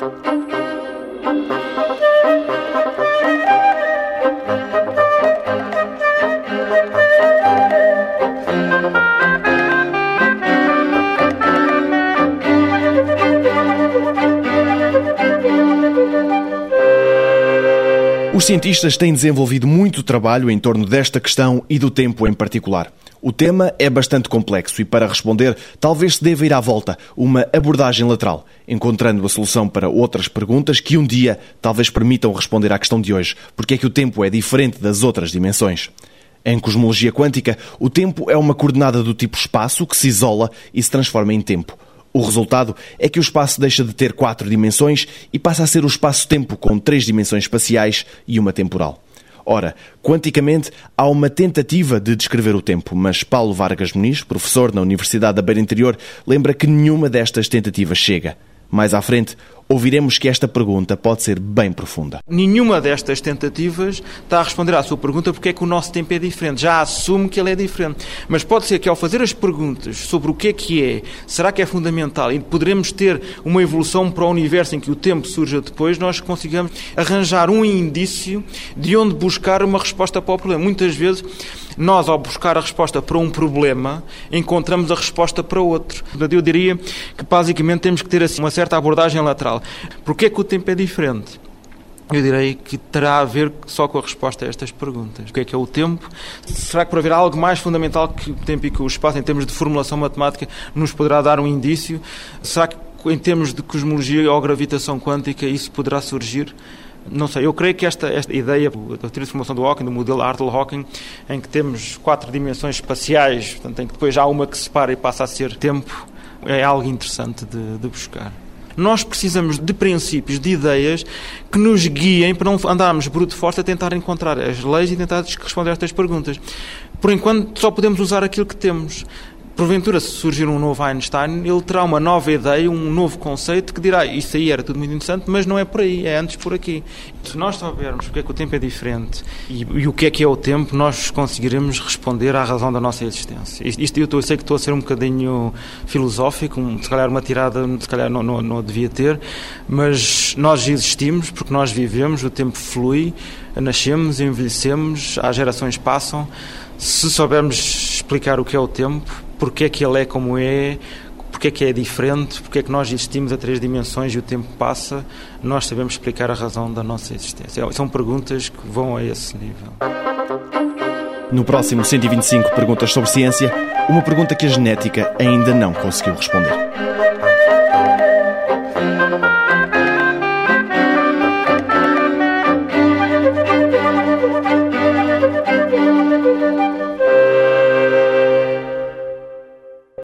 Os cientistas têm desenvolvido muito trabalho em torno desta questão e do tempo em particular. O tema é bastante complexo e, para responder, talvez se deva ir à volta uma abordagem lateral, encontrando a solução para outras perguntas que um dia talvez permitam responder à questão de hoje: porque é que o tempo é diferente das outras dimensões? Em cosmologia quântica, o tempo é uma coordenada do tipo espaço que se isola e se transforma em tempo. O resultado é que o espaço deixa de ter quatro dimensões e passa a ser o espaço-tempo com três dimensões espaciais e uma temporal. Ora, quanticamente, há uma tentativa de descrever o tempo, mas Paulo Vargas Muniz, professor na Universidade da Beira Interior, lembra que nenhuma destas tentativas chega. Mais à frente, ouviremos que esta pergunta pode ser bem profunda. Nenhuma destas tentativas está a responder à sua pergunta porque é que o nosso tempo é diferente. Já assume que ele é diferente. Mas pode ser que ao fazer as perguntas sobre o que é que é, será que é fundamental e poderemos ter uma evolução para o universo em que o tempo surja depois, nós consigamos arranjar um indício de onde buscar uma resposta para o problema. Muitas vezes nós, ao buscar a resposta para um problema, encontramos a resposta para outro. Eu diria que basicamente temos que ter assim, uma certa abordagem lateral. Porquê é que o tempo é diferente? Eu direi que terá a ver só com a resposta a estas perguntas. O que é que é o tempo? Será que por haver algo mais fundamental que o tempo e que o espaço, em termos de formulação matemática, nos poderá dar um indício? Será que em termos de cosmologia ou gravitação quântica isso poderá surgir? Não sei, eu creio que esta, esta ideia da teoria de formação do Hawking, do modelo Hartle-Hawking, em que temos quatro dimensões espaciais, portanto, em que depois há uma que se separa e passa a ser tempo, é algo interessante de, de buscar. Nós precisamos de princípios, de ideias que nos guiem para não andarmos bruto forte a tentar encontrar as leis e tentar responder a estas perguntas. Por enquanto, só podemos usar aquilo que temos porventura, se surgir um novo Einstein, ele terá uma nova ideia, um novo conceito que dirá isso aí era tudo muito interessante, mas não é por aí, é antes por aqui. Se nós soubermos porque é que o tempo é diferente e, e o que é que é o tempo, nós conseguiremos responder à razão da nossa existência. Isto, eu, eu sei que estou a ser um bocadinho filosófico, um, se calhar uma tirada, se calhar não, não, não devia ter, mas nós existimos porque nós vivemos, o tempo flui, nascemos, envelhecemos, as gerações passam. Se soubermos explicar o que é o tempo, porque é que ele é como é, porque é que é diferente, porque é que nós existimos a três dimensões e o tempo passa, nós sabemos explicar a razão da nossa existência. São perguntas que vão a esse nível. No próximo 125 Perguntas sobre Ciência, uma pergunta que a genética ainda não conseguiu responder.